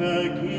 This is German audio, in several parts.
vergib.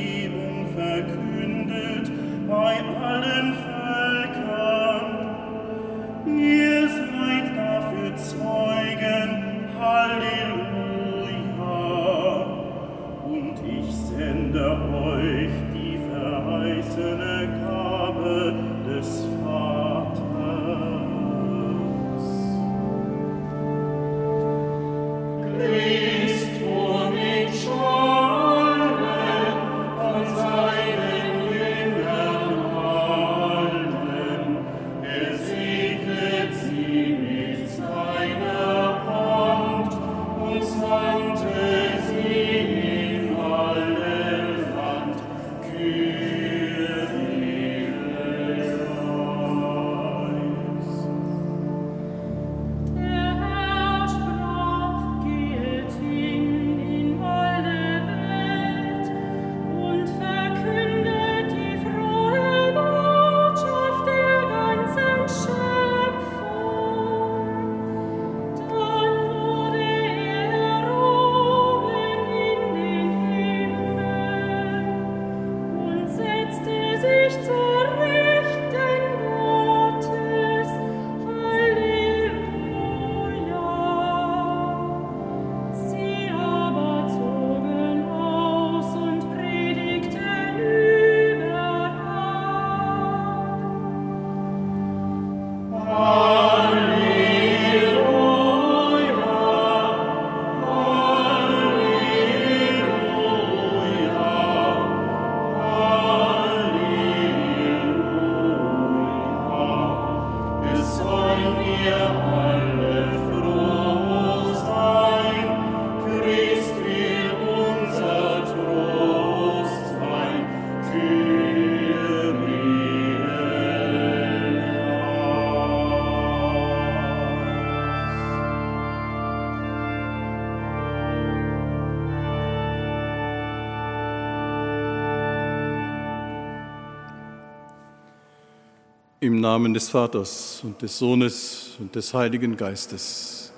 Namen des Vaters und des Sohnes und des Heiligen Geistes.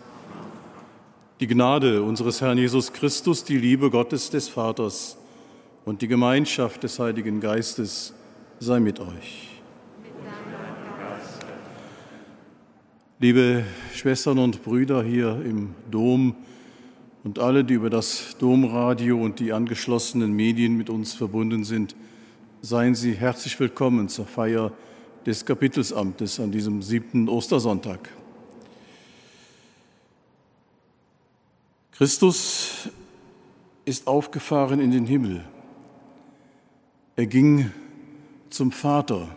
Die Gnade unseres Herrn Jesus Christus, die Liebe Gottes des Vaters und die Gemeinschaft des Heiligen Geistes sei mit euch. Liebe Schwestern und Brüder hier im Dom und alle, die über das Domradio und die angeschlossenen Medien mit uns verbunden sind, seien Sie herzlich willkommen zur Feier des Kapitelsamtes an diesem siebten Ostersonntag. Christus ist aufgefahren in den Himmel. Er ging zum Vater,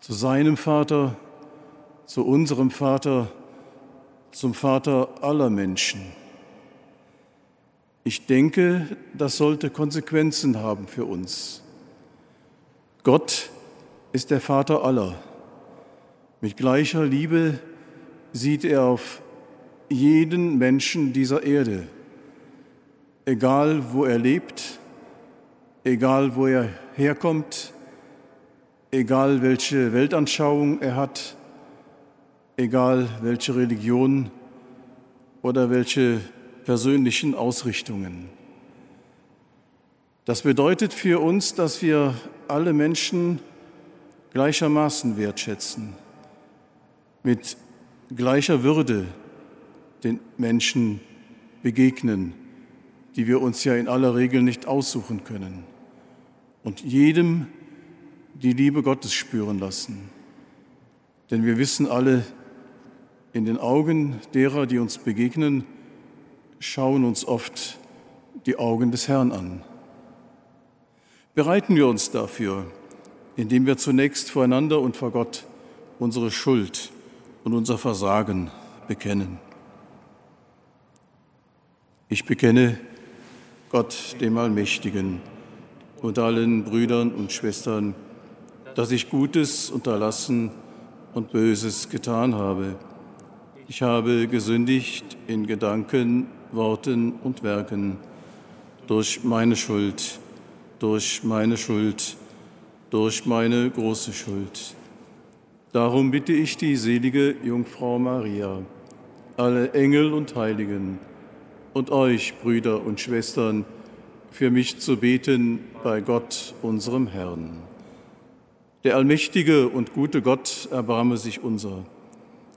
zu seinem Vater, zu unserem Vater, zum Vater aller Menschen. Ich denke, das sollte Konsequenzen haben für uns. Gott ist der Vater aller. Mit gleicher Liebe sieht er auf jeden Menschen dieser Erde, egal wo er lebt, egal wo er herkommt, egal welche Weltanschauung er hat, egal welche Religion oder welche persönlichen Ausrichtungen. Das bedeutet für uns, dass wir alle Menschen gleichermaßen wertschätzen, mit gleicher Würde den Menschen begegnen, die wir uns ja in aller Regel nicht aussuchen können, und jedem die Liebe Gottes spüren lassen. Denn wir wissen alle, in den Augen derer, die uns begegnen, schauen uns oft die Augen des Herrn an. Bereiten wir uns dafür, indem wir zunächst voreinander und vor Gott unsere Schuld und unser Versagen bekennen. Ich bekenne Gott, dem Allmächtigen, und allen Brüdern und Schwestern, dass ich Gutes unterlassen und Böses getan habe. Ich habe gesündigt in Gedanken, Worten und Werken durch meine Schuld. durch meine Schuld, durch meine große Schuld. Darum bitte ich die selige Jungfrau Maria, alle Engel und Heiligen und euch, Brüder und Schwestern, für mich zu beten bei Gott, unserem Herrn. Der allmächtige und gute Gott erbarme sich unser.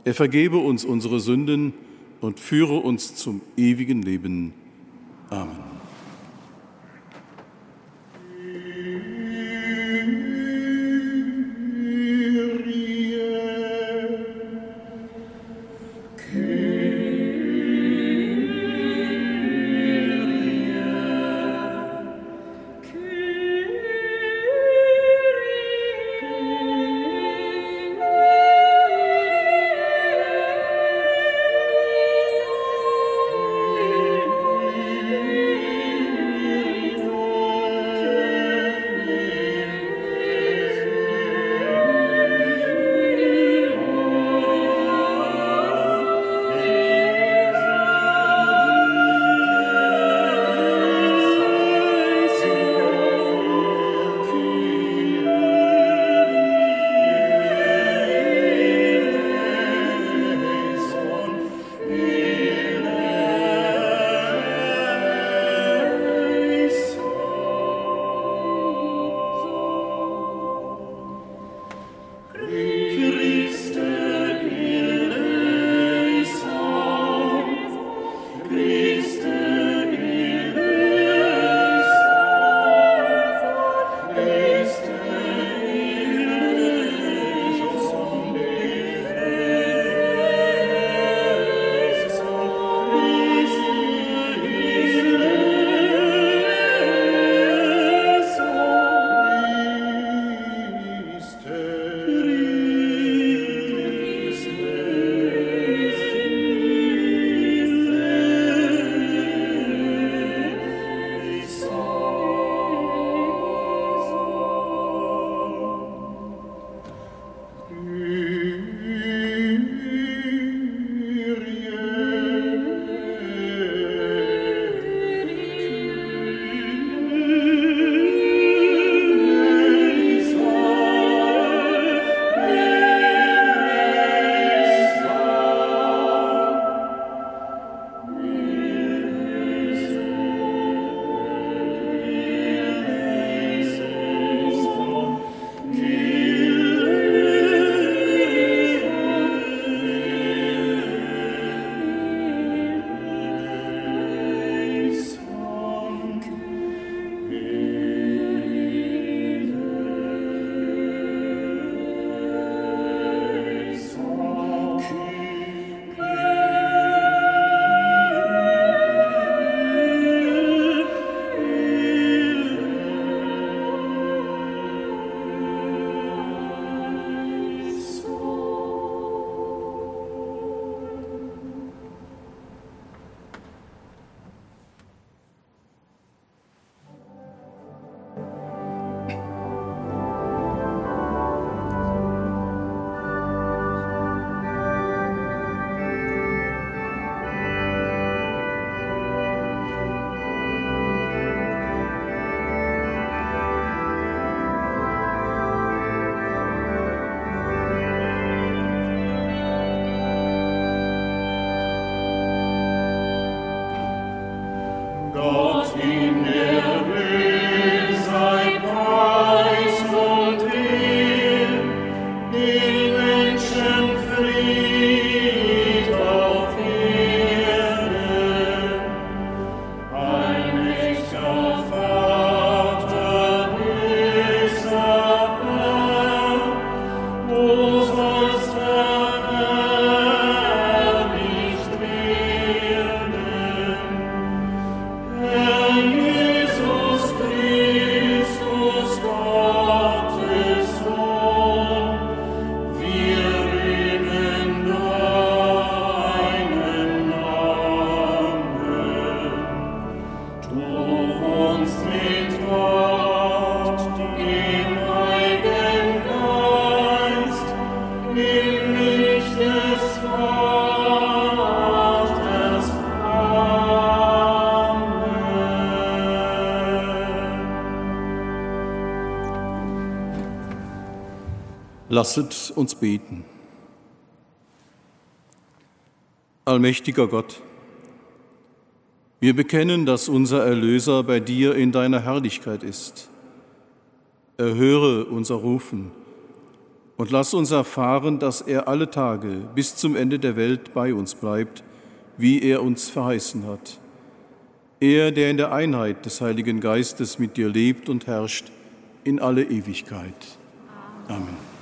Er vergebe uns unsere Sünden und führe uns zum ewigen Leben. Amen. Lasset uns beten. Allmächtiger Gott, wir bekennen, dass unser Erlöser bei dir in deiner Herrlichkeit ist. Erhöre unser Rufen und lass uns erfahren, dass er alle Tage bis zum Ende der Welt bei uns bleibt, wie er uns verheißen hat. Er, der in der Einheit des Heiligen Geistes mit dir lebt und herrscht in alle Ewigkeit. Amen.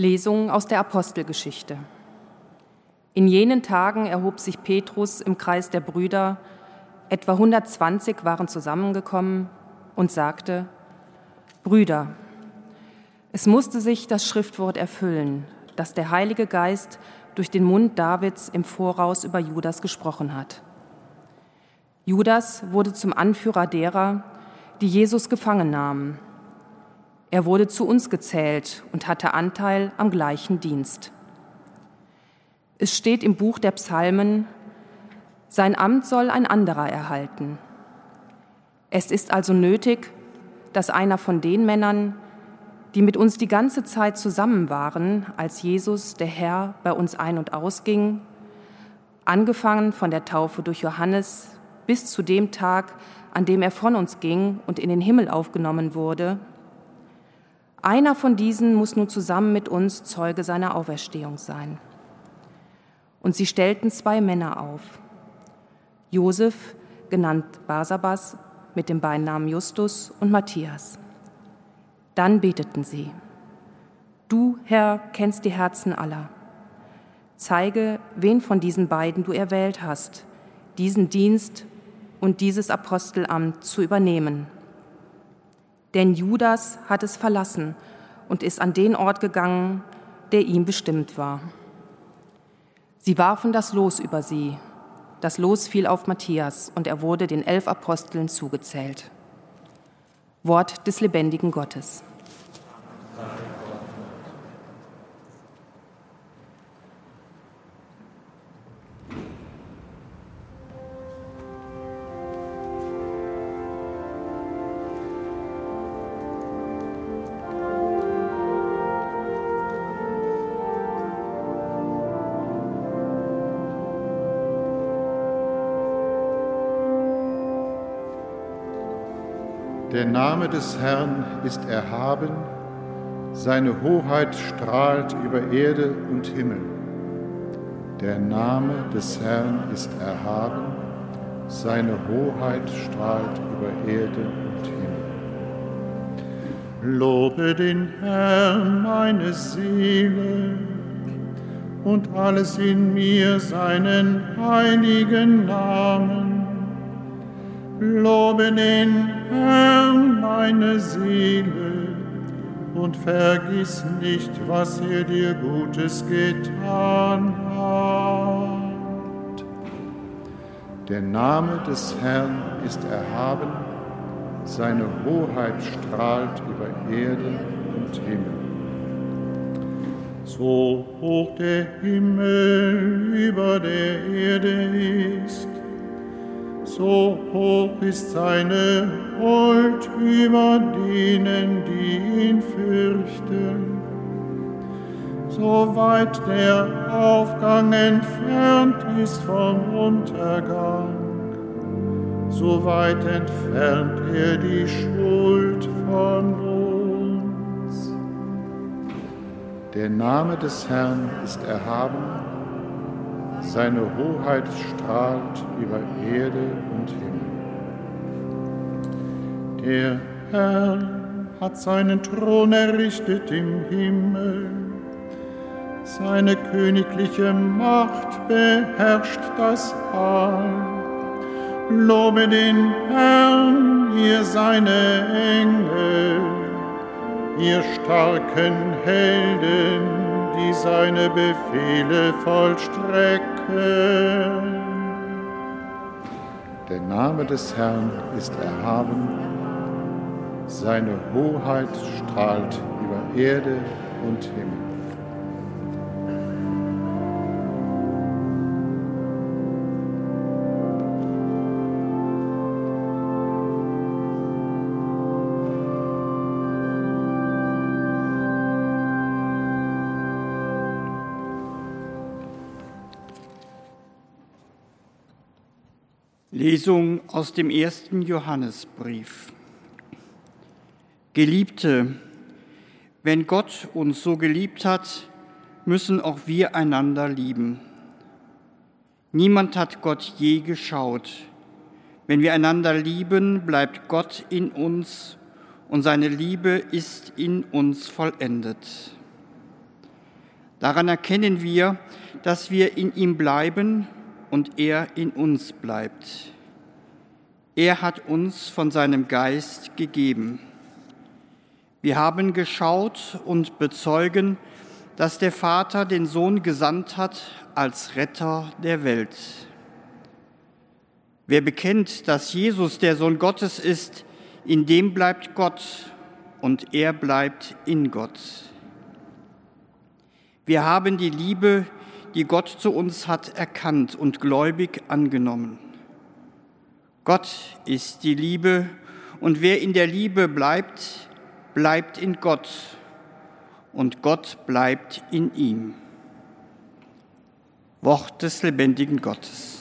Lesung aus der Apostelgeschichte. In jenen Tagen erhob sich Petrus im Kreis der Brüder, etwa 120 waren zusammengekommen und sagte, Brüder, es musste sich das Schriftwort erfüllen, das der Heilige Geist durch den Mund Davids im Voraus über Judas gesprochen hat. Judas wurde zum Anführer derer, die Jesus gefangen nahmen er wurde zu uns gezählt und hatte Anteil am gleichen Dienst. Es steht im Buch der Psalmen, sein Amt soll ein anderer erhalten. Es ist also nötig, dass einer von den Männern, die mit uns die ganze Zeit zusammen waren, als Jesus, der Herr, bei uns ein- und ausging, angefangen von der Taufe durch Johannes bis zu dem Tag, an dem er von uns ging und in den Himmel aufgenommen wurde, einer von diesen muss nun zusammen mit uns Zeuge seiner Auferstehung sein. Und sie stellten zwei Männer auf. Josef, genannt Basabas, mit dem Beinamen Justus und Matthias. Dann beteten sie. Du, Herr, kennst die Herzen aller. Zeige, wen von diesen beiden du erwählt hast, diesen Dienst und dieses Apostelamt zu übernehmen denn Judas hat es verlassen und ist an den Ort gegangen, der ihm bestimmt war. Sie warfen das Los über sie. Das Los fiel auf Matthias und er wurde den elf Aposteln zugezählt. Wort des lebendigen Gottes. Der Name des Herrn ist erhaben, seine Hoheit strahlt über Erde und Himmel. Der Name des Herrn ist erhaben, seine Hoheit strahlt über Erde und Himmel. Lobe den Herrn, meine Seele, und alles in mir seinen heiligen Namen. Lobe den Herrn, meine Seele, und vergiss nicht, was er dir Gutes getan hat. Der Name des Herrn ist erhaben, seine Hoheit strahlt über Erde und Himmel. So hoch der Himmel über der Erde ist, so hoch ist seine Huld über denen, die ihn fürchten. So weit der Aufgang entfernt ist vom Untergang, so weit entfernt er die Schuld von uns. Der Name des Herrn ist erhaben seine Hoheit strahlt über Erde und Himmel. Der Herr hat seinen Thron errichtet im Himmel. Seine königliche Macht beherrscht das All. Lobe den Herrn, ihr seine Engel, ihr starken Helden, die seine Befehle vollstrecken. Der Name des Herrn ist erhaben, seine Hoheit strahlt über Erde und Himmel. Lesung aus dem ersten Johannesbrief. Geliebte, wenn Gott uns so geliebt hat, müssen auch wir einander lieben. Niemand hat Gott je geschaut. Wenn wir einander lieben, bleibt Gott in uns und seine Liebe ist in uns vollendet. Daran erkennen wir, dass wir in ihm bleiben und er in uns bleibt. Er hat uns von seinem Geist gegeben. Wir haben geschaut und bezeugen, dass der Vater den Sohn gesandt hat als Retter der Welt. Wer bekennt, dass Jesus der Sohn Gottes ist, in dem bleibt Gott und er bleibt in Gott. Wir haben die Liebe, die Gott zu uns hat, erkannt und gläubig angenommen. Gott ist die Liebe und wer in der Liebe bleibt, bleibt in Gott und Gott bleibt in ihm. Wort des lebendigen Gottes.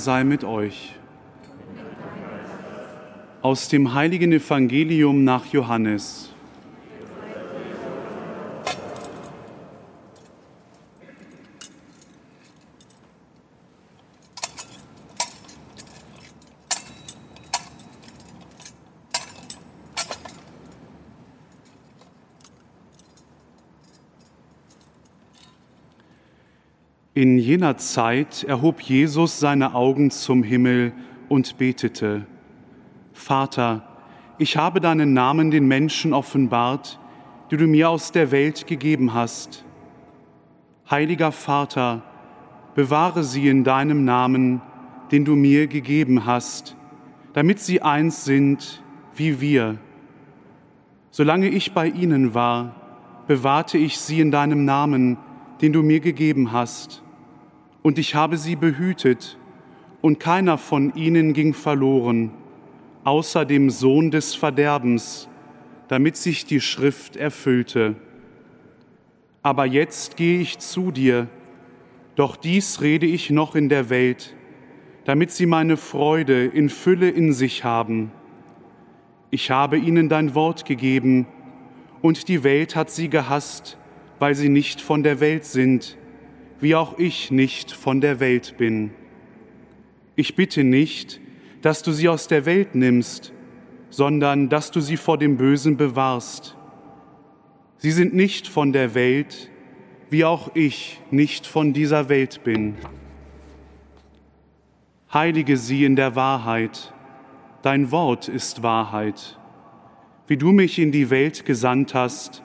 Sei mit euch. Aus dem heiligen Evangelium nach Johannes. In jener Zeit erhob Jesus seine Augen zum Himmel und betete, Vater, ich habe deinen Namen den Menschen offenbart, die du mir aus der Welt gegeben hast. Heiliger Vater, bewahre sie in deinem Namen, den du mir gegeben hast, damit sie eins sind wie wir. Solange ich bei ihnen war, bewahrte ich sie in deinem Namen, den du mir gegeben hast und ich habe sie behütet, und keiner von ihnen ging verloren, außer dem Sohn des Verderbens, damit sich die Schrift erfüllte. Aber jetzt gehe ich zu dir, doch dies rede ich noch in der Welt, damit sie meine Freude in Fülle in sich haben. Ich habe ihnen dein Wort gegeben, und die Welt hat sie gehasst, weil sie nicht von der Welt sind, wie auch ich nicht von der Welt bin. Ich bitte nicht, dass du sie aus der Welt nimmst, sondern dass du sie vor dem Bösen bewahrst. Sie sind nicht von der Welt, wie auch ich nicht von dieser Welt bin. Heilige sie in der Wahrheit, dein Wort ist Wahrheit. Wie du mich in die Welt gesandt hast,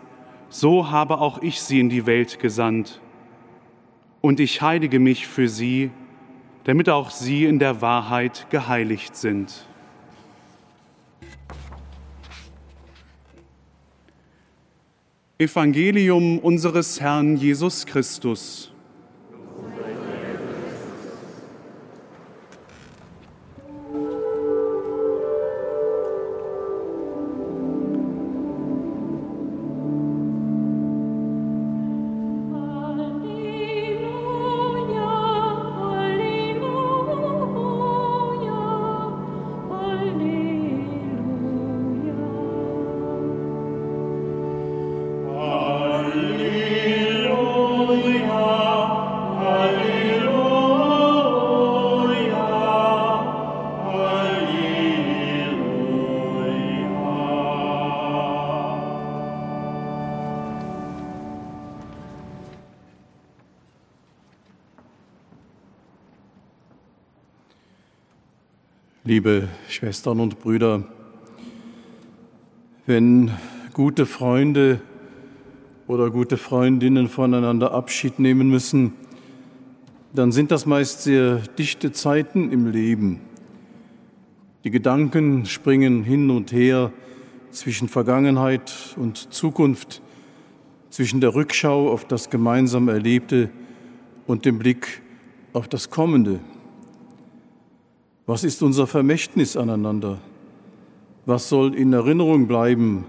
so habe auch ich sie in die Welt gesandt. Und ich heilige mich für sie, damit auch sie in der Wahrheit geheiligt sind. Evangelium unseres Herrn Jesus Christus. Schwestern und Brüder, wenn gute Freunde oder gute Freundinnen voneinander Abschied nehmen müssen, dann sind das meist sehr dichte Zeiten im Leben. Die Gedanken springen hin und her zwischen Vergangenheit und Zukunft, zwischen der Rückschau auf das gemeinsam Erlebte und dem Blick auf das Kommende. Was ist unser Vermächtnis aneinander? Was soll in Erinnerung bleiben?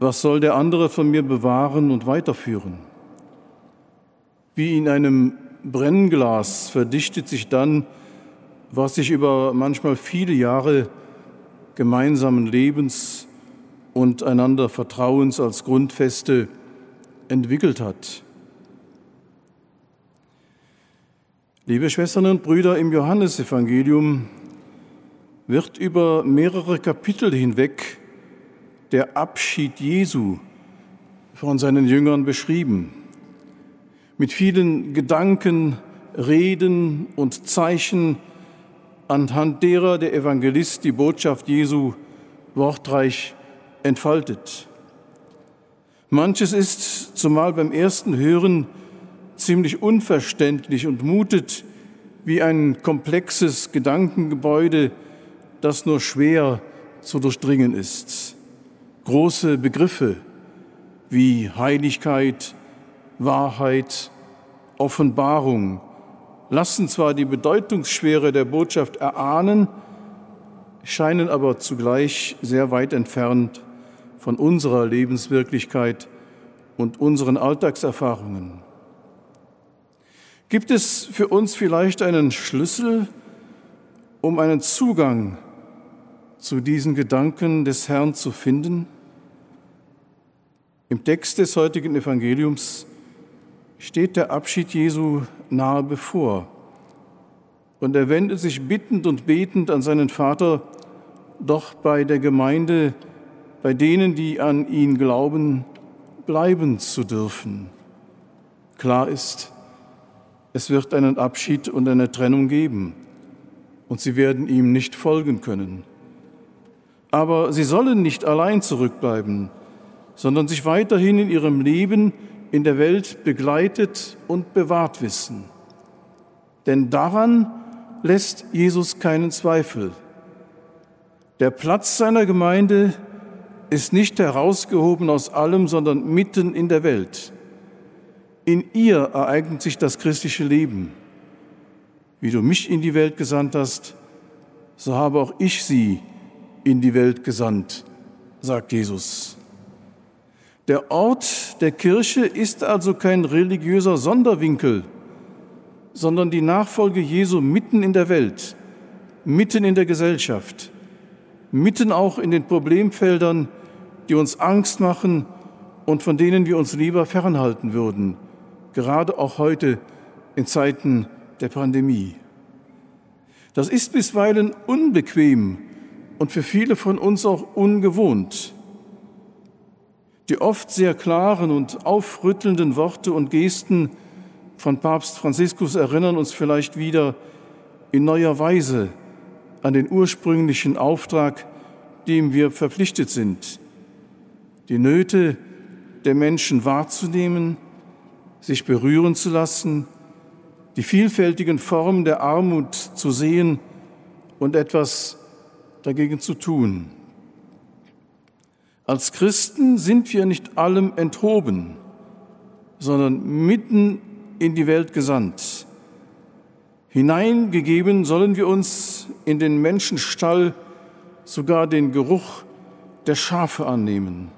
Was soll der andere von mir bewahren und weiterführen? Wie in einem Brennglas verdichtet sich dann, was sich über manchmal viele Jahre gemeinsamen Lebens und einander Vertrauens als Grundfeste entwickelt hat. Liebe Schwestern und Brüder, im Johannesevangelium wird über mehrere Kapitel hinweg der Abschied Jesu von seinen Jüngern beschrieben. Mit vielen Gedanken, Reden und Zeichen, anhand derer der Evangelist die Botschaft Jesu wortreich entfaltet. Manches ist, zumal beim ersten Hören, ziemlich unverständlich und mutet wie ein komplexes Gedankengebäude, das nur schwer zu durchdringen ist. Große Begriffe wie Heiligkeit, Wahrheit, Offenbarung lassen zwar die Bedeutungsschwere der Botschaft erahnen, scheinen aber zugleich sehr weit entfernt von unserer Lebenswirklichkeit und unseren Alltagserfahrungen. Gibt es für uns vielleicht einen Schlüssel, um einen Zugang zu diesen Gedanken des Herrn zu finden? Im Text des heutigen Evangeliums steht der Abschied Jesu nahe bevor. Und er wendet sich bittend und betend an seinen Vater, doch bei der Gemeinde, bei denen, die an ihn glauben, bleiben zu dürfen. Klar ist, es wird einen Abschied und eine Trennung geben und sie werden ihm nicht folgen können. Aber sie sollen nicht allein zurückbleiben, sondern sich weiterhin in ihrem Leben in der Welt begleitet und bewahrt wissen. Denn daran lässt Jesus keinen Zweifel. Der Platz seiner Gemeinde ist nicht herausgehoben aus allem, sondern mitten in der Welt. In ihr ereignet sich das christliche Leben. Wie du mich in die Welt gesandt hast, so habe auch ich sie in die Welt gesandt, sagt Jesus. Der Ort der Kirche ist also kein religiöser Sonderwinkel, sondern die Nachfolge Jesu mitten in der Welt, mitten in der Gesellschaft, mitten auch in den Problemfeldern, die uns Angst machen und von denen wir uns lieber fernhalten würden, gerade auch heute in Zeiten der Pandemie. Das ist bisweilen unbequem und für viele von uns auch ungewohnt. Die oft sehr klaren und aufrüttelnden Worte und Gesten von Papst Franziskus erinnern uns vielleicht wieder in neuer Weise an den ursprünglichen Auftrag, dem wir verpflichtet sind, die Nöte der Menschen wahrzunehmen, sich berühren zu lassen, die vielfältigen Formen der Armut zu sehen und etwas dagegen zu tun. Als Christen sind wir nicht allem enthoben, sondern mitten in die Welt gesandt. Hineingegeben sollen wir uns in den Menschenstall sogar den Geruch der Schafe annehmen.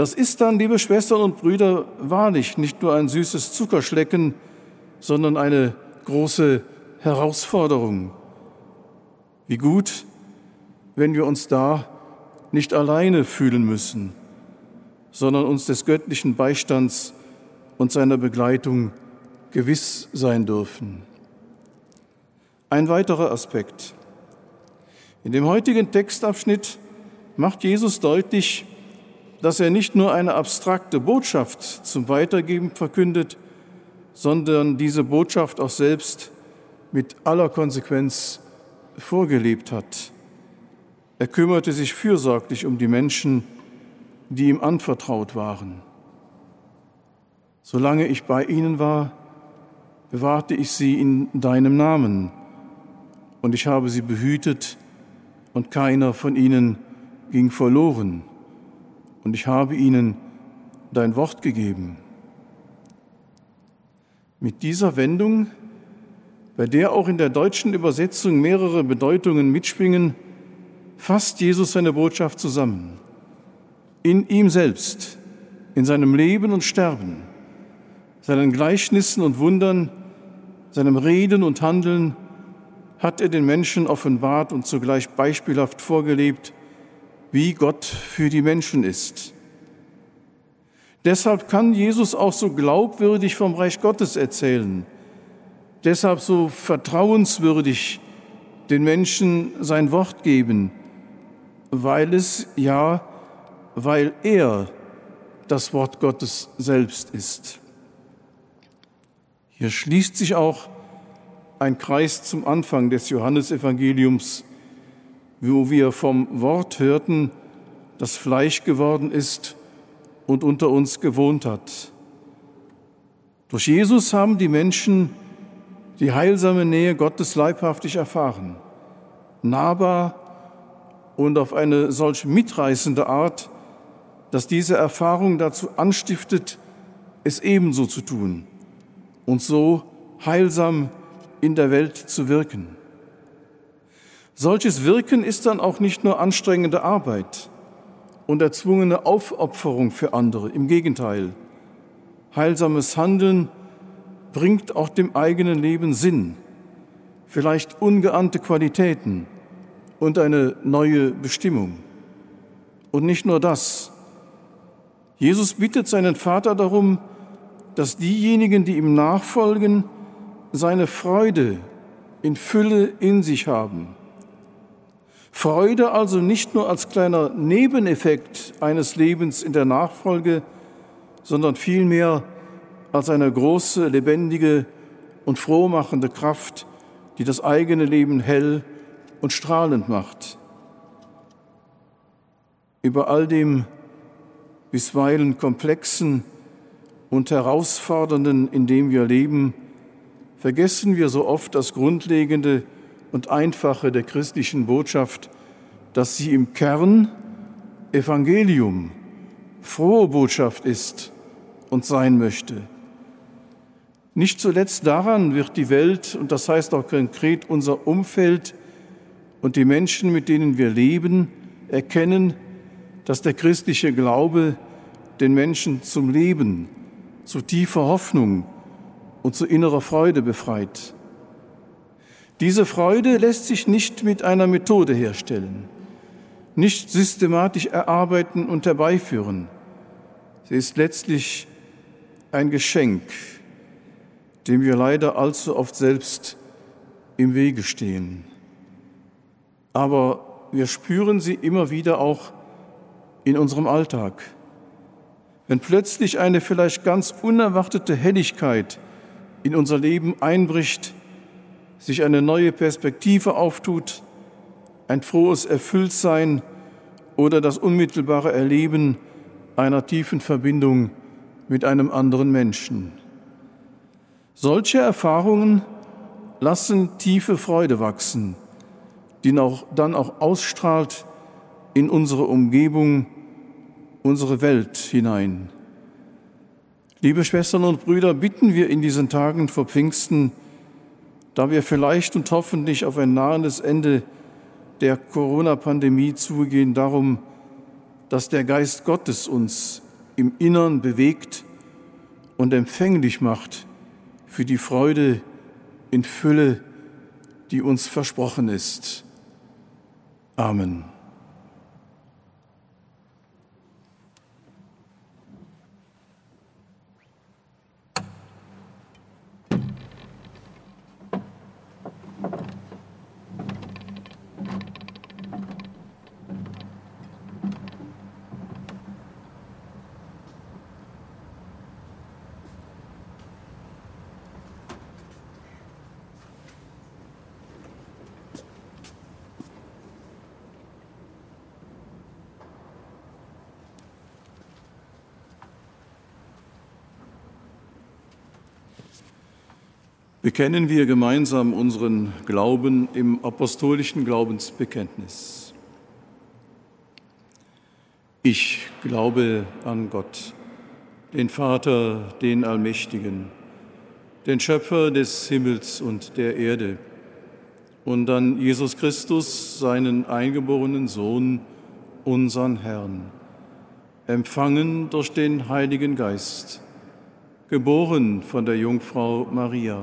Das ist dann, liebe Schwestern und Brüder, wahrlich nicht nur ein süßes Zuckerschlecken, sondern eine große Herausforderung. Wie gut, wenn wir uns da nicht alleine fühlen müssen, sondern uns des göttlichen Beistands und seiner Begleitung gewiss sein dürfen. Ein weiterer Aspekt. In dem heutigen Textabschnitt macht Jesus deutlich, dass er nicht nur eine abstrakte Botschaft zum Weitergeben verkündet, sondern diese Botschaft auch selbst mit aller Konsequenz vorgelebt hat. Er kümmerte sich fürsorglich um die Menschen, die ihm anvertraut waren. Solange ich bei ihnen war, bewahrte ich sie in deinem Namen und ich habe sie behütet und keiner von ihnen ging verloren und ich habe ihnen dein Wort gegeben. Mit dieser Wendung, bei der auch in der deutschen Übersetzung mehrere Bedeutungen mitschwingen, fasst Jesus seine Botschaft zusammen. In ihm selbst, in seinem Leben und Sterben, seinen Gleichnissen und Wundern, seinem Reden und Handeln, hat er den Menschen offenbart und zugleich beispielhaft vorgelebt, wie Gott für die Menschen ist. Deshalb kann Jesus auch so glaubwürdig vom Reich Gottes erzählen, deshalb so vertrauenswürdig den Menschen sein Wort geben, weil es ja, weil er das Wort Gottes selbst ist. Hier schließt sich auch ein Kreis zum Anfang des Johannesevangeliums, wo wir vom Wort hörten, das Fleisch geworden ist und unter uns gewohnt hat. Durch Jesus haben die Menschen die heilsame Nähe Gottes leibhaftig erfahren, nahbar und auf eine solch mitreißende Art, dass diese Erfahrung dazu anstiftet, es ebenso zu tun und so heilsam in der Welt zu wirken. Solches Wirken ist dann auch nicht nur anstrengende Arbeit und erzwungene Aufopferung für andere. Im Gegenteil, heilsames Handeln bringt auch dem eigenen Leben Sinn, vielleicht ungeahnte Qualitäten und eine neue Bestimmung. Und nicht nur das. Jesus bittet seinen Vater darum, dass diejenigen, die ihm nachfolgen, seine Freude in Fülle in sich haben. Freude also nicht nur als kleiner Nebeneffekt eines Lebens in der Nachfolge, sondern vielmehr als eine große, lebendige und frohmachende Kraft, die das eigene Leben hell und strahlend macht. Über all dem bisweilen komplexen und herausfordernden, in dem wir leben, vergessen wir so oft das Grundlegende und Einfache der christlichen Botschaft, dass sie im Kern Evangelium, frohe Botschaft ist und sein möchte. Nicht zuletzt daran wird die Welt, und das heißt auch konkret unser Umfeld und die Menschen, mit denen wir leben, erkennen, dass der christliche Glaube den Menschen zum Leben, zu tiefer Hoffnung, und zu innerer Freude befreit. Diese Freude lässt sich nicht mit einer Methode herstellen, nicht systematisch erarbeiten und herbeiführen. Sie ist letztlich ein Geschenk, dem wir leider allzu oft selbst im Wege stehen. Aber wir spüren sie immer wieder auch in unserem Alltag. Wenn plötzlich eine vielleicht ganz unerwartete Helligkeit in unser Leben einbricht, sich eine neue Perspektive auftut, ein frohes Erfülltsein oder das unmittelbare Erleben einer tiefen Verbindung mit einem anderen Menschen. Solche Erfahrungen lassen tiefe Freude wachsen, die dann auch ausstrahlt in unsere Umgebung, unsere Welt hinein. Liebe Schwestern und Brüder, bitten wir in diesen Tagen vor Pfingsten, da wir vielleicht und hoffentlich auf ein nahendes Ende der Corona-Pandemie zugehen, darum, dass der Geist Gottes uns im Innern bewegt und empfänglich macht für die Freude in Fülle, die uns versprochen ist. Amen. Bekennen wir gemeinsam unseren Glauben im apostolischen Glaubensbekenntnis. Ich glaube an Gott, den Vater, den Allmächtigen, den Schöpfer des Himmels und der Erde, und an Jesus Christus, seinen eingeborenen Sohn, unseren Herrn, empfangen durch den Heiligen Geist, geboren von der Jungfrau Maria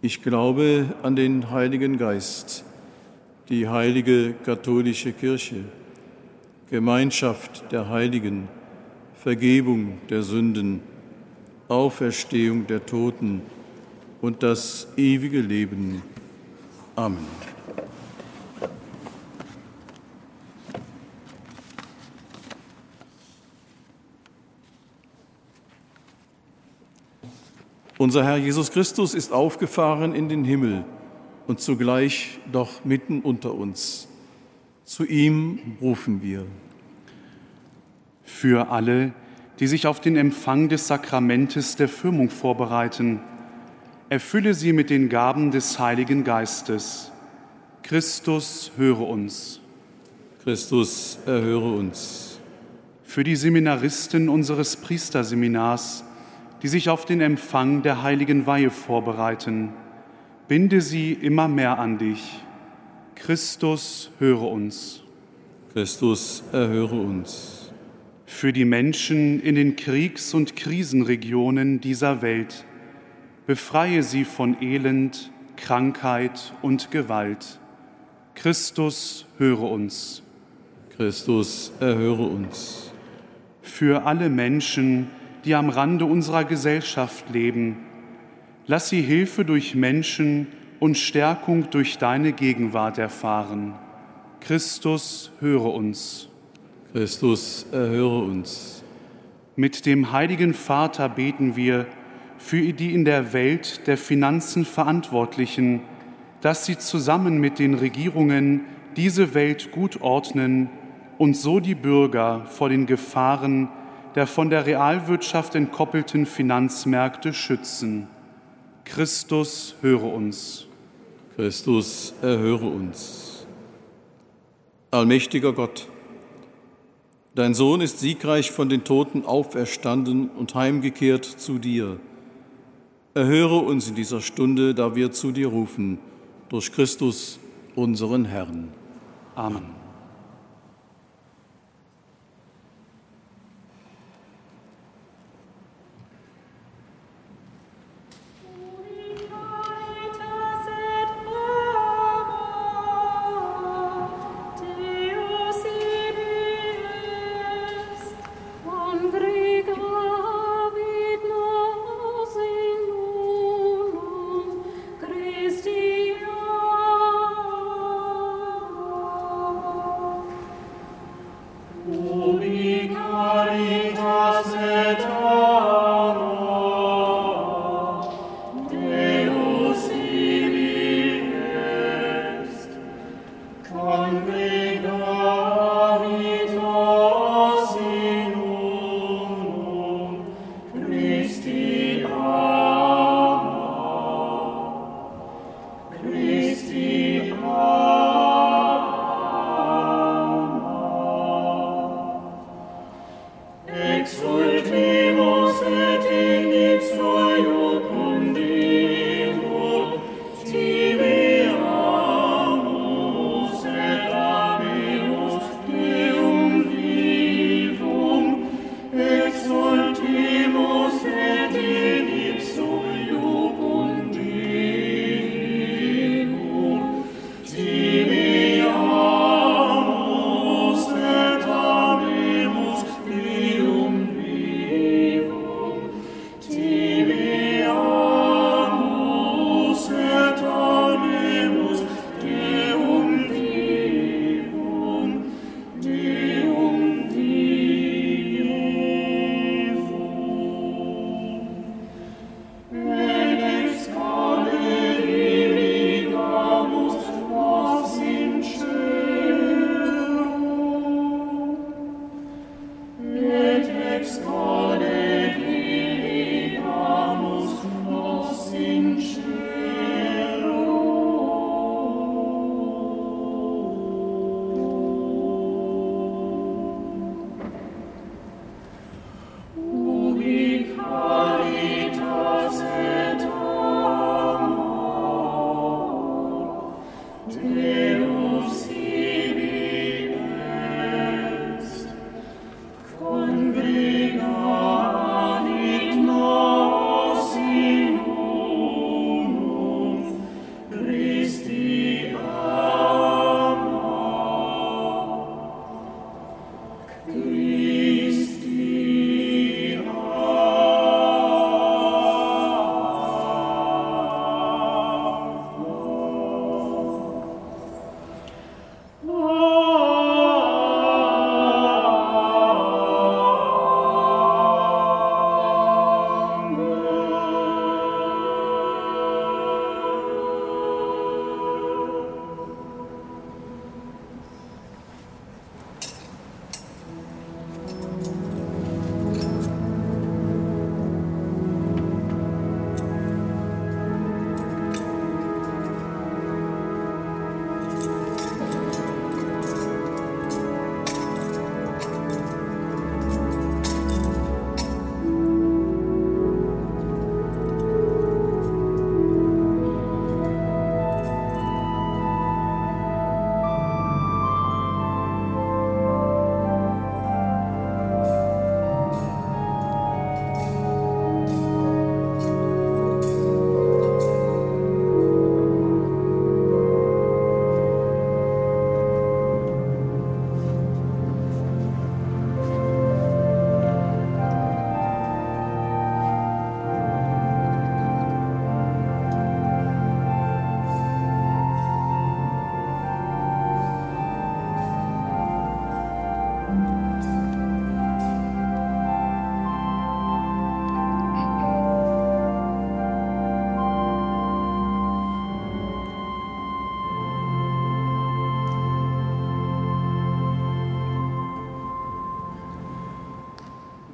Ich glaube an den Heiligen Geist, die heilige katholische Kirche, Gemeinschaft der Heiligen, Vergebung der Sünden, Auferstehung der Toten und das ewige Leben. Amen. Unser Herr Jesus Christus ist aufgefahren in den Himmel und zugleich doch mitten unter uns. Zu ihm rufen wir. Für alle, die sich auf den Empfang des Sakramentes der Firmung vorbereiten, erfülle sie mit den Gaben des Heiligen Geistes. Christus, höre uns. Christus, erhöre uns. Für die Seminaristen unseres Priesterseminars, die sich auf den Empfang der heiligen Weihe vorbereiten. Binde sie immer mehr an dich. Christus, höre uns. Christus, erhöre uns. Für die Menschen in den Kriegs- und Krisenregionen dieser Welt, befreie sie von Elend, Krankheit und Gewalt. Christus, höre uns. Christus, erhöre uns. Für alle Menschen, die am Rande unserer Gesellschaft leben. Lass sie Hilfe durch Menschen und Stärkung durch deine Gegenwart erfahren. Christus, höre uns. Christus, erhöre uns. Mit dem heiligen Vater beten wir für die in der Welt der Finanzen Verantwortlichen, dass sie zusammen mit den Regierungen diese Welt gut ordnen und so die Bürger vor den Gefahren der von der Realwirtschaft entkoppelten Finanzmärkte schützen. Christus, höre uns. Christus, erhöre uns. Allmächtiger Gott, dein Sohn ist siegreich von den Toten auferstanden und heimgekehrt zu dir. Erhöre uns in dieser Stunde, da wir zu dir rufen, durch Christus, unseren Herrn. Amen.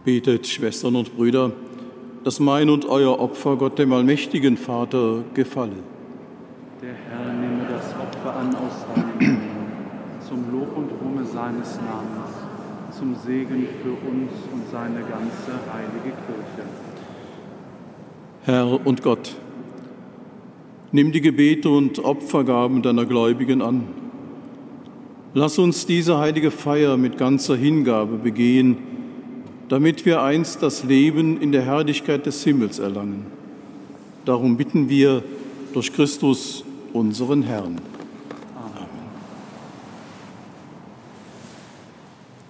Betet, Schwestern und Brüder, dass mein und euer Opfer Gott dem allmächtigen Vater gefalle. Der Herr aus deinem Reich, zum Lob und Ruhme seines Namens, zum Segen für uns und seine ganze heilige Kirche. Herr und Gott, nimm die Gebete und Opfergaben deiner Gläubigen an. Lass uns diese heilige Feier mit ganzer Hingabe begehen, damit wir einst das Leben in der Herrlichkeit des Himmels erlangen. Darum bitten wir durch Christus, unseren Herrn. Amen.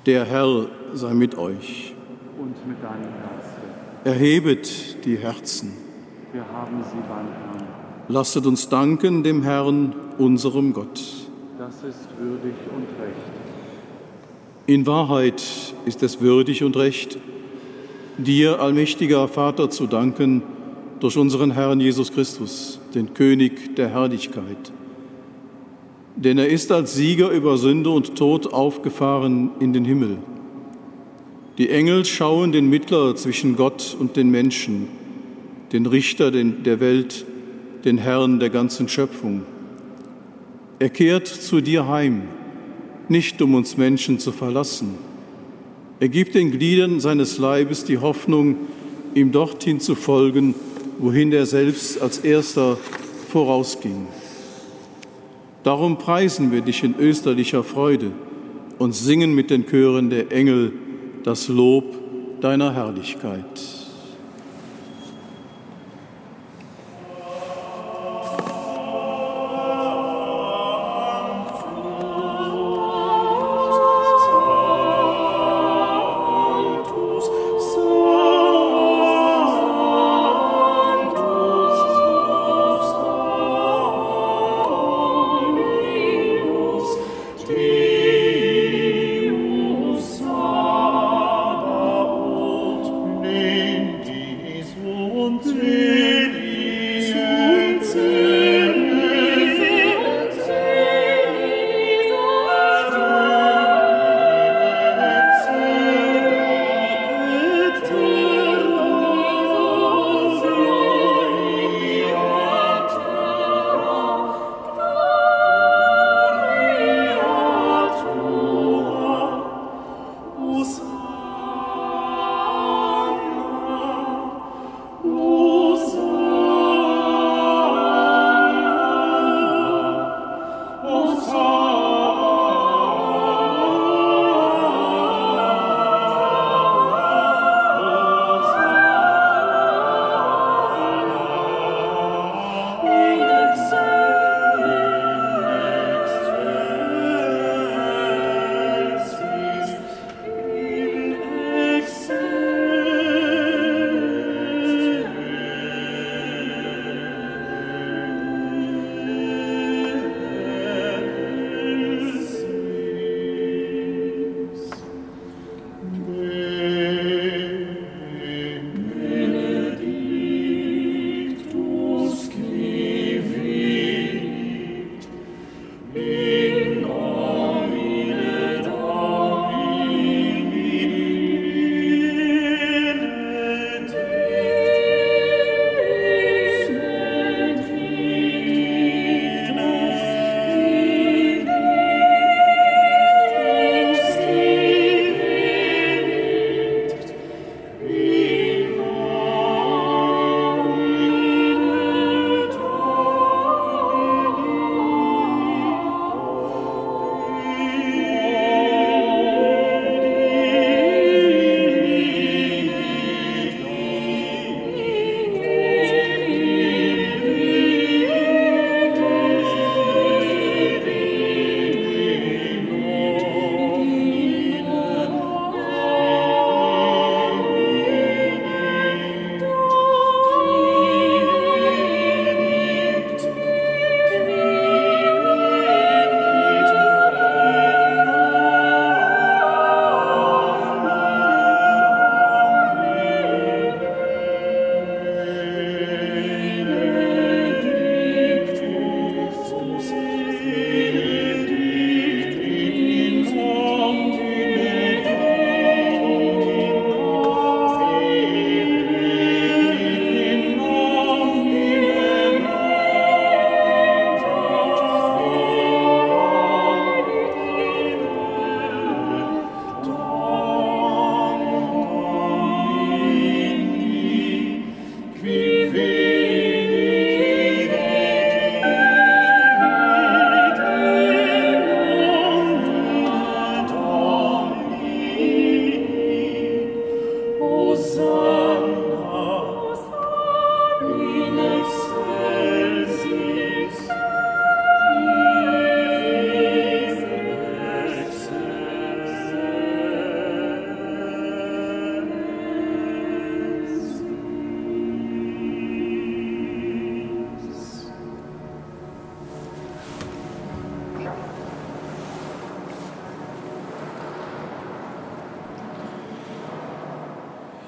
Der Herr sei mit euch. Und mit deinem Geiste. Erhebet die Herzen. Wir haben sie beim Herrn. Lasset uns danken dem Herrn, unserem Gott. Das ist würdig und recht. In Wahrheit ist es würdig und recht, dir, allmächtiger Vater, zu danken durch unseren Herrn Jesus Christus, den König der Herrlichkeit. Denn er ist als Sieger über Sünde und Tod aufgefahren in den Himmel. Die Engel schauen den Mittler zwischen Gott und den Menschen, den Richter der Welt, den Herrn der ganzen Schöpfung. Er kehrt zu dir heim, nicht um uns Menschen zu verlassen. Er gibt den Gliedern seines Leibes die Hoffnung, ihm dorthin zu folgen, wohin er selbst als erster vorausging. Darum preisen wir dich in österlicher Freude und singen mit den Chören der Engel das Lob deiner Herrlichkeit.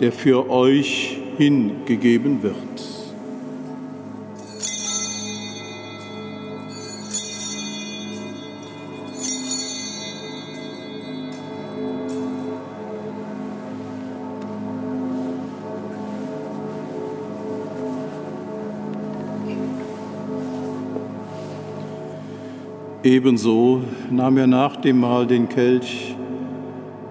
der für euch hingegeben wird. Ebenso nahm er nach dem Mahl den Kelch,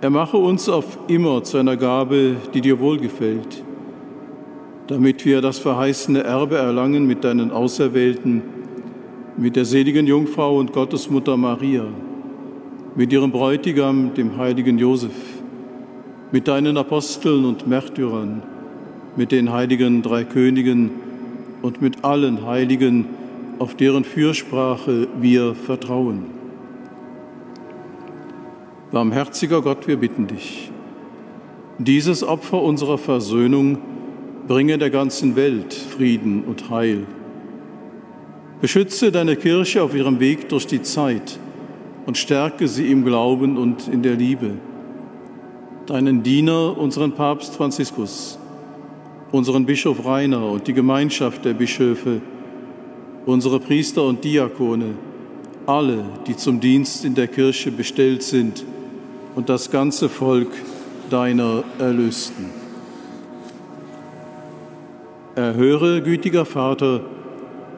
Er mache uns auf immer zu einer Gabe, die dir wohlgefällt, damit wir das verheißene Erbe erlangen mit deinen Auserwählten, mit der seligen Jungfrau und Gottesmutter Maria, mit ihrem Bräutigam, dem heiligen Josef, mit deinen Aposteln und Märtyrern, mit den heiligen drei Königen und mit allen Heiligen, auf deren Fürsprache wir vertrauen. Barmherziger Gott, wir bitten dich, dieses Opfer unserer Versöhnung bringe der ganzen Welt Frieden und Heil. Beschütze deine Kirche auf ihrem Weg durch die Zeit und stärke sie im Glauben und in der Liebe. Deinen Diener, unseren Papst Franziskus, unseren Bischof Rainer und die Gemeinschaft der Bischöfe, unsere Priester und Diakone, alle, die zum Dienst in der Kirche bestellt sind, und das ganze Volk deiner Erlösten. Erhöre, gütiger Vater,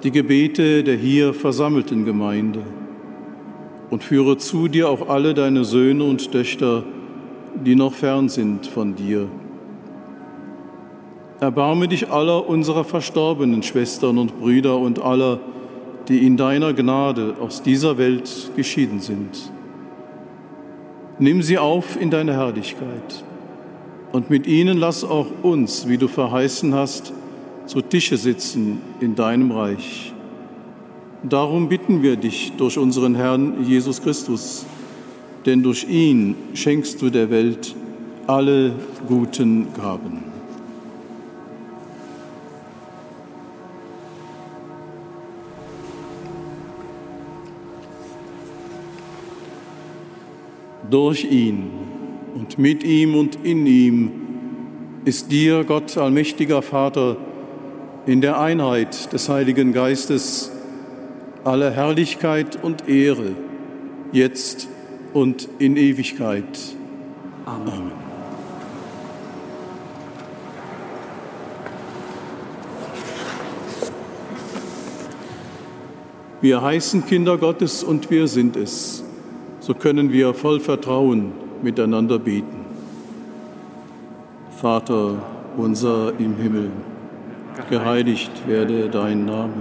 die Gebete der hier versammelten Gemeinde und führe zu dir auch alle deine Söhne und Töchter, die noch fern sind von dir. Erbarme dich aller unserer verstorbenen Schwestern und Brüder und aller, die in deiner Gnade aus dieser Welt geschieden sind. Nimm sie auf in deine Herrlichkeit und mit ihnen lass auch uns, wie du verheißen hast, zu Tische sitzen in deinem Reich. Darum bitten wir dich durch unseren Herrn Jesus Christus, denn durch ihn schenkst du der Welt alle guten Gaben. Durch ihn und mit ihm und in ihm ist dir, Gott allmächtiger Vater, in der Einheit des Heiligen Geistes alle Herrlichkeit und Ehre, jetzt und in Ewigkeit. Amen. Amen. Wir heißen Kinder Gottes und wir sind es. So können wir voll Vertrauen miteinander beten. Vater unser im Himmel, geheiligt werde dein Name,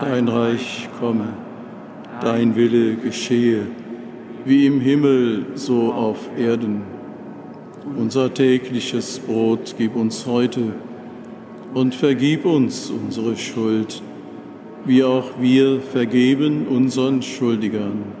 dein Reich komme, dein Wille geschehe, wie im Himmel so auf Erden. Unser tägliches Brot gib uns heute und vergib uns unsere Schuld, wie auch wir vergeben unseren Schuldigern.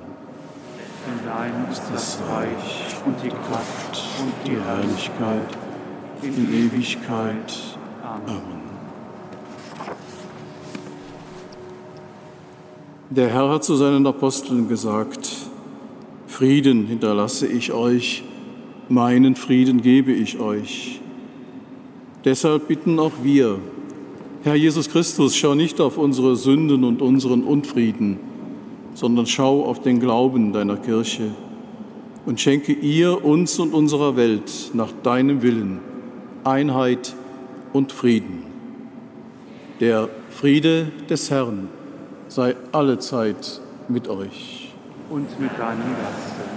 Dein ist das Reich und die Kraft und die Herrlichkeit in Ewigkeit. Amen. Der Herr hat zu seinen Aposteln gesagt, Frieden hinterlasse ich euch, meinen Frieden gebe ich euch. Deshalb bitten auch wir, Herr Jesus Christus, schau nicht auf unsere Sünden und unseren Unfrieden, sondern schau auf den Glauben deiner Kirche und schenke ihr, uns und unserer Welt nach deinem Willen Einheit und Frieden. Der Friede des Herrn sei allezeit mit euch. und mit deinem Geiste.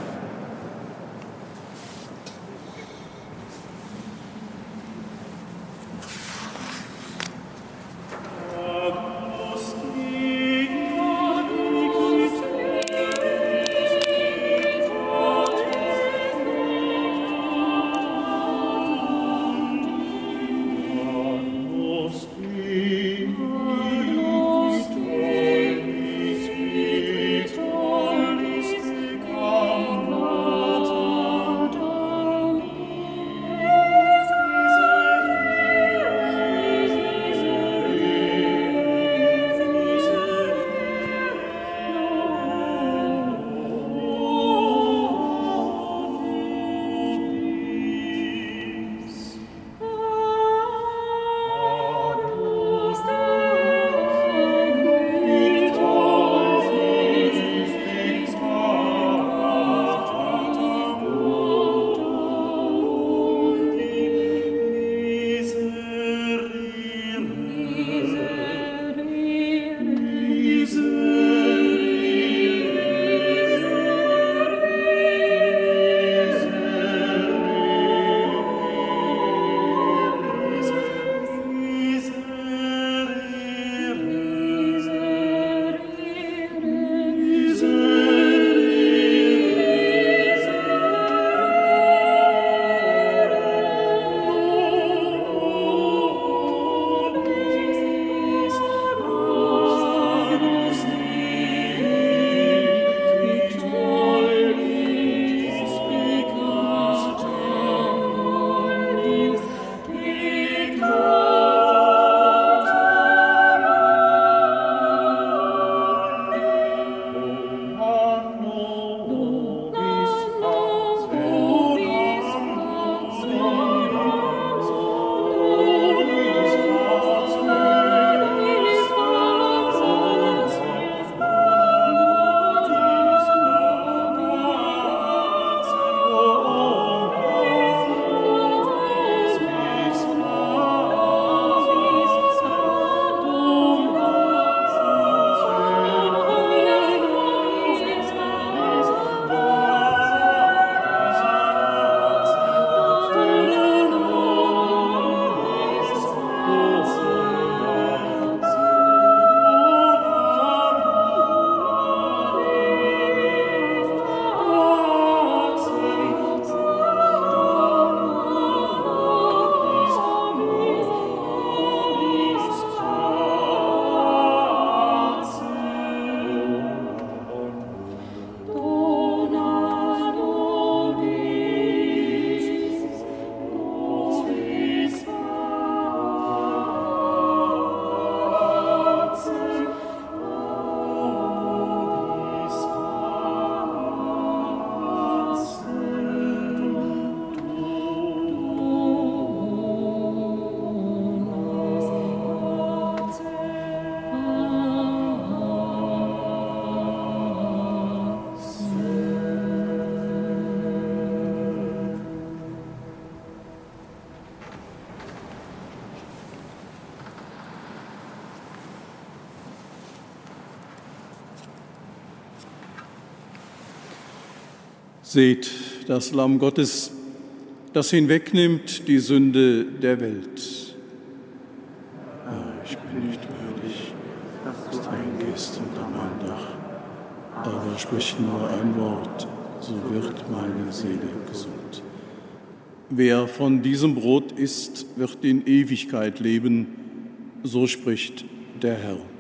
Seht das Lamm Gottes, das hinwegnimmt die Sünde der Welt. Herr, ich bin nicht würdig, dass du eingehst unter mein Dach, aber sprich nur ein Wort, so wird meine Seele gesund. Wer von diesem Brot isst, wird in Ewigkeit leben, so spricht der Herr.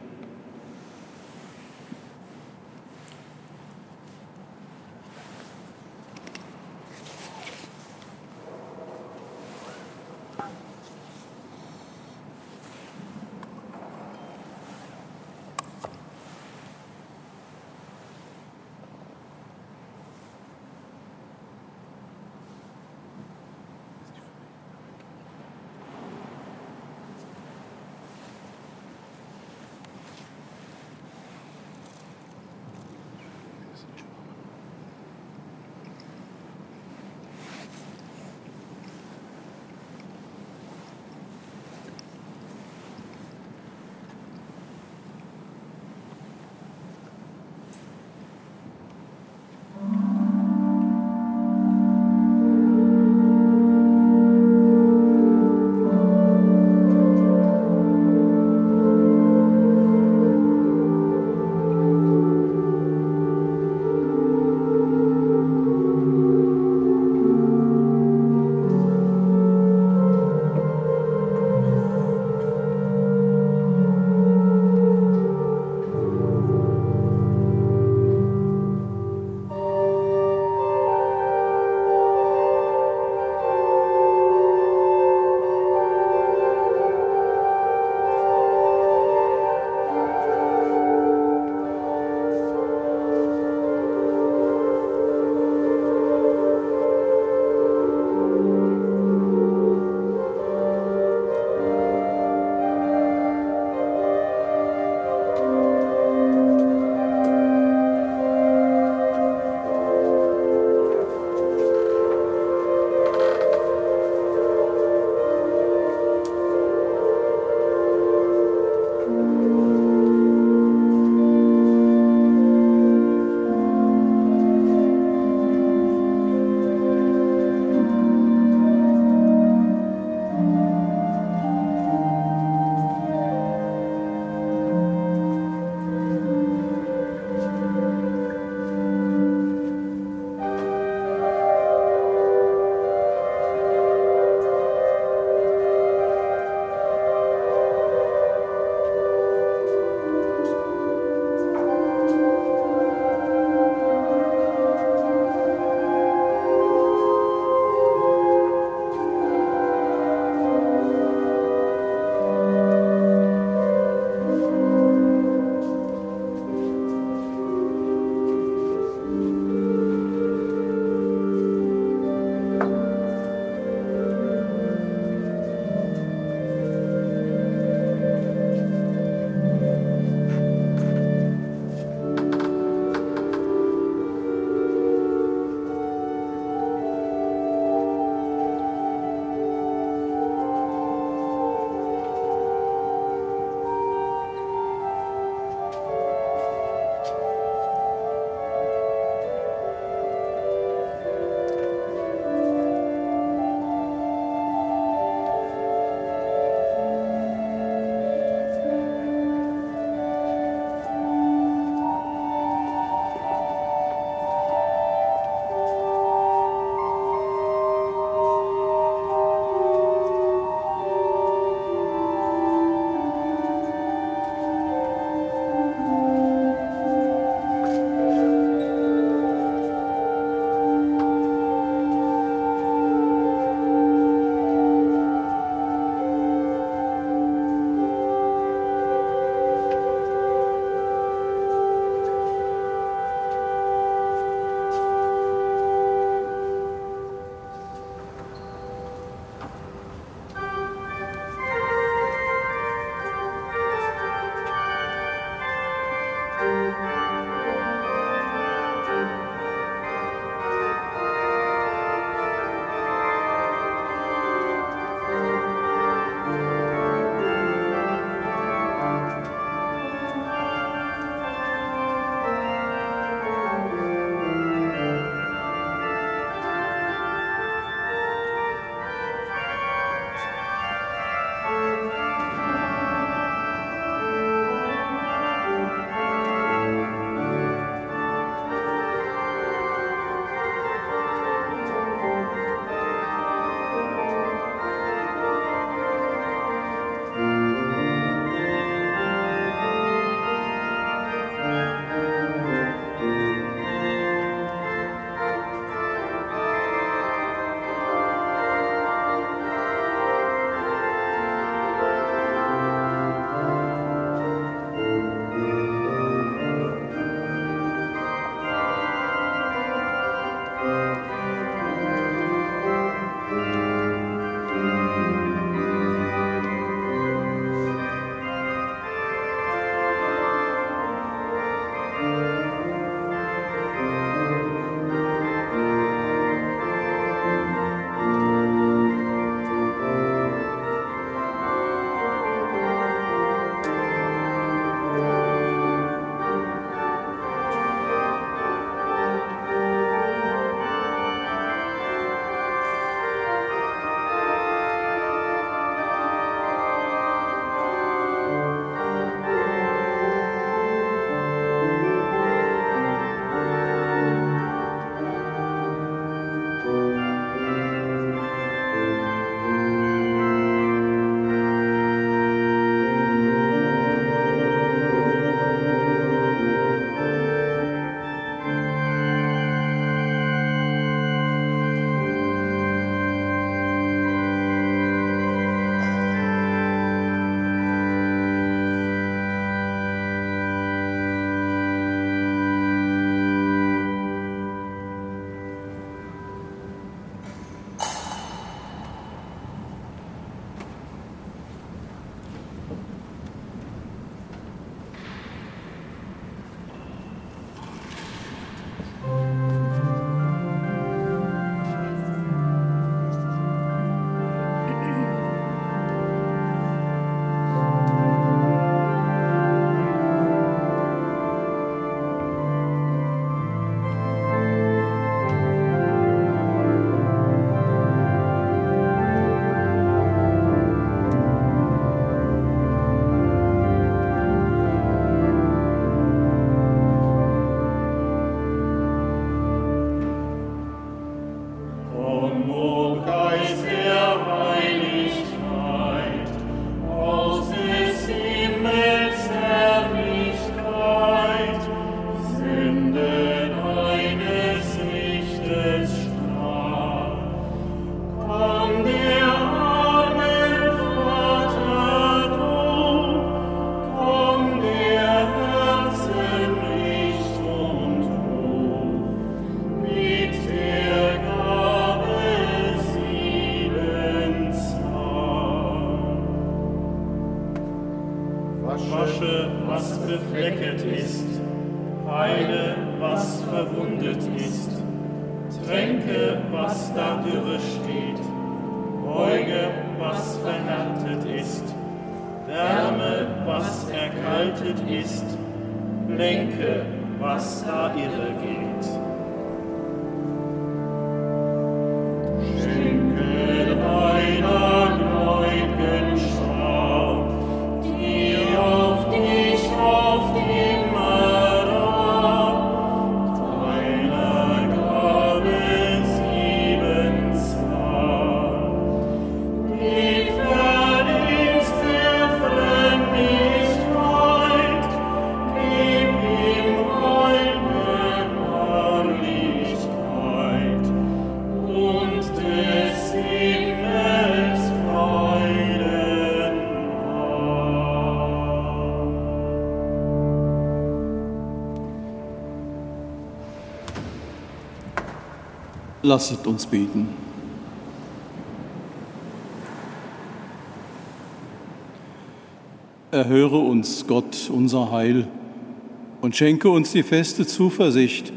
Lasset uns beten. Erhöre uns, Gott, unser Heil, und schenke uns die feste Zuversicht,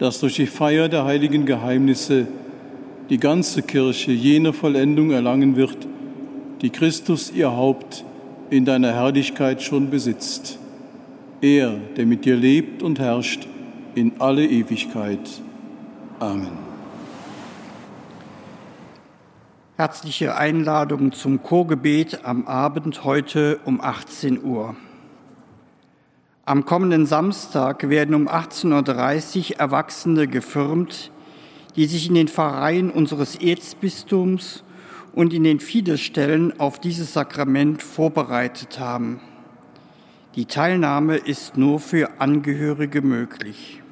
dass durch die Feier der heiligen Geheimnisse die ganze Kirche jene Vollendung erlangen wird, die Christus ihr Haupt in deiner Herrlichkeit schon besitzt. Er, der mit dir lebt und herrscht in alle Ewigkeit. Amen. Herzliche Einladung zum Chorgebet am Abend heute um 18 Uhr. Am kommenden Samstag werden um 18.30 Uhr Erwachsene gefirmt, die sich in den Pfarreien unseres Erzbistums und in den Fidesstellen auf dieses Sakrament vorbereitet haben. Die Teilnahme ist nur für Angehörige möglich.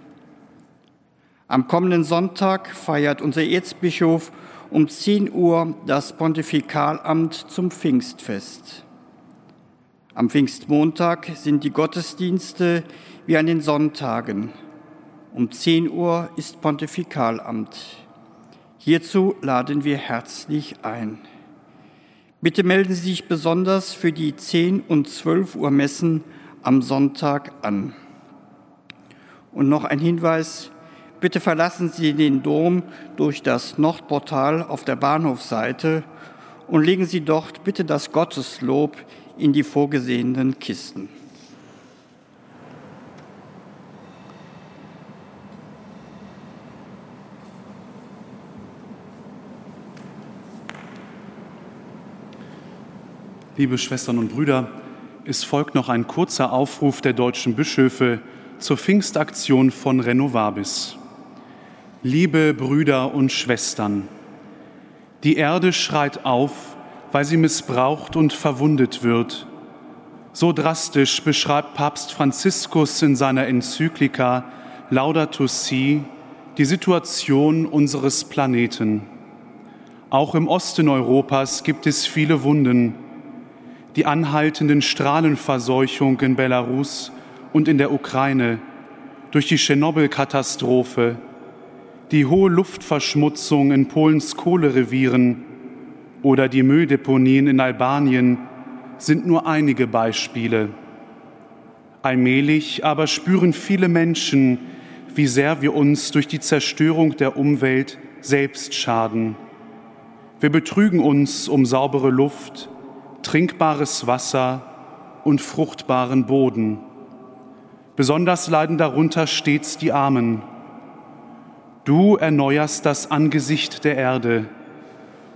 Am kommenden Sonntag feiert unser Erzbischof um 10 Uhr das Pontifikalamt zum Pfingstfest. Am Pfingstmontag sind die Gottesdienste wie an den Sonntagen. Um 10 Uhr ist Pontifikalamt. Hierzu laden wir herzlich ein. Bitte melden Sie sich besonders für die 10 und 12 Uhr Messen am Sonntag an. Und noch ein Hinweis, bitte verlassen Sie den Dom durch das Nordportal auf der Bahnhofseite und legen Sie dort bitte das Gotteslob in die vorgesehenen Kisten. Liebe Schwestern und Brüder, es folgt noch ein kurzer Aufruf der deutschen Bischöfe zur Pfingstaktion von Renovabis. Liebe Brüder und Schwestern, die Erde schreit auf, weil sie missbraucht und verwundet wird. So drastisch beschreibt Papst Franziskus in seiner Enzyklika Laudato Si die Situation unseres Planeten. Auch im Osten Europas gibt es viele Wunden. Die anhaltenden Strahlenverseuchung in Belarus und in der Ukraine, durch die Tschernobyl-Katastrophe, die hohe Luftverschmutzung in Polens Kohlerevieren oder die Mülldeponien in Albanien sind nur einige Beispiele. Allmählich aber spüren viele Menschen, wie sehr wir uns durch die Zerstörung der Umwelt selbst schaden. Wir betrügen uns um saubere Luft, trinkbares Wasser und fruchtbaren Boden. Besonders leiden darunter stets die Armen. Du erneuerst das Angesicht der Erde,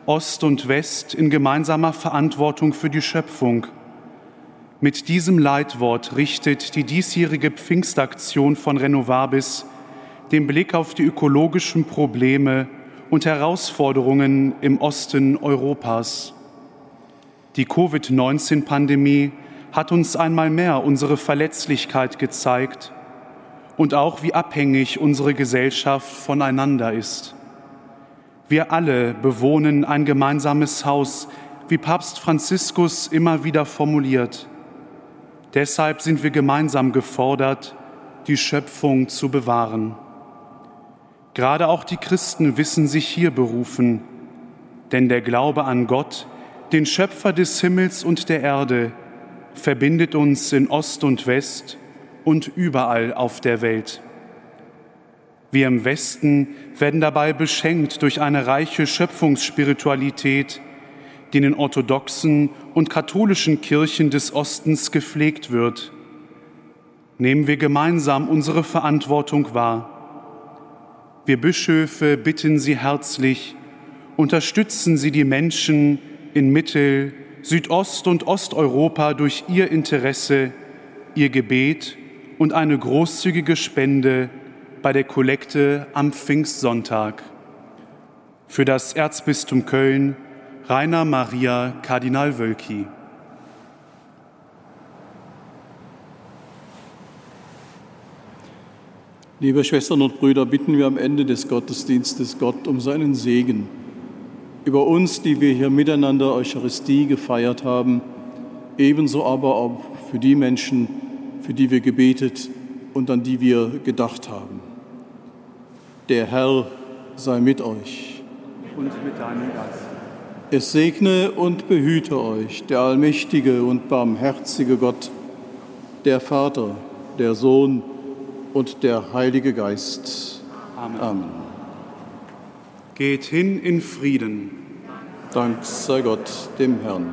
Ost und West in gemeinsamer Verantwortung für die Schöpfung. Mit diesem Leitwort richtet die diesjährige Pfingstaktion von Renovabis den Blick auf die ökologischen Probleme und Herausforderungen im Osten Europas. Die Covid-19-Pandemie hat uns einmal mehr unsere Verletzlichkeit gezeigt und auch wie abhängig unsere Gesellschaft voneinander ist. Wir alle bewohnen ein gemeinsames Haus, wie Papst Franziskus immer wieder formuliert. Deshalb sind wir gemeinsam gefordert, die Schöpfung zu bewahren. Gerade auch die Christen wissen sich hier berufen, denn der Glaube an Gott, den Schöpfer des Himmels und der Erde, verbindet uns in Ost und West und überall auf der Welt. Wir im Westen werden dabei beschenkt durch eine reiche Schöpfungsspiritualität, die in den orthodoxen und katholischen Kirchen des Ostens gepflegt wird. Nehmen wir gemeinsam unsere Verantwortung wahr. Wir Bischöfe bitten Sie herzlich, unterstützen Sie die Menschen in Mittel-, Südost- und Osteuropa durch Ihr Interesse, Ihr Gebet und eine großzügige Spende bei der Kollekte am Pfingstsonntag. Für das Erzbistum Köln Rainer Maria Kardinal Wölki. Liebe Schwestern und Brüder, bitten wir am Ende des Gottesdienstes Gott um seinen Segen über uns, die wir hier miteinander Eucharistie gefeiert haben, ebenso aber auch für die Menschen, für die wir gebetet und an die wir gedacht haben. Der Herr sei mit euch. Und mit deinem Geist. Es segne und behüte euch der allmächtige und barmherzige Gott, der Vater, der Sohn und der Heilige Geist. Amen. Amen. Geht hin in Frieden. Dank sei Gott dem Herrn.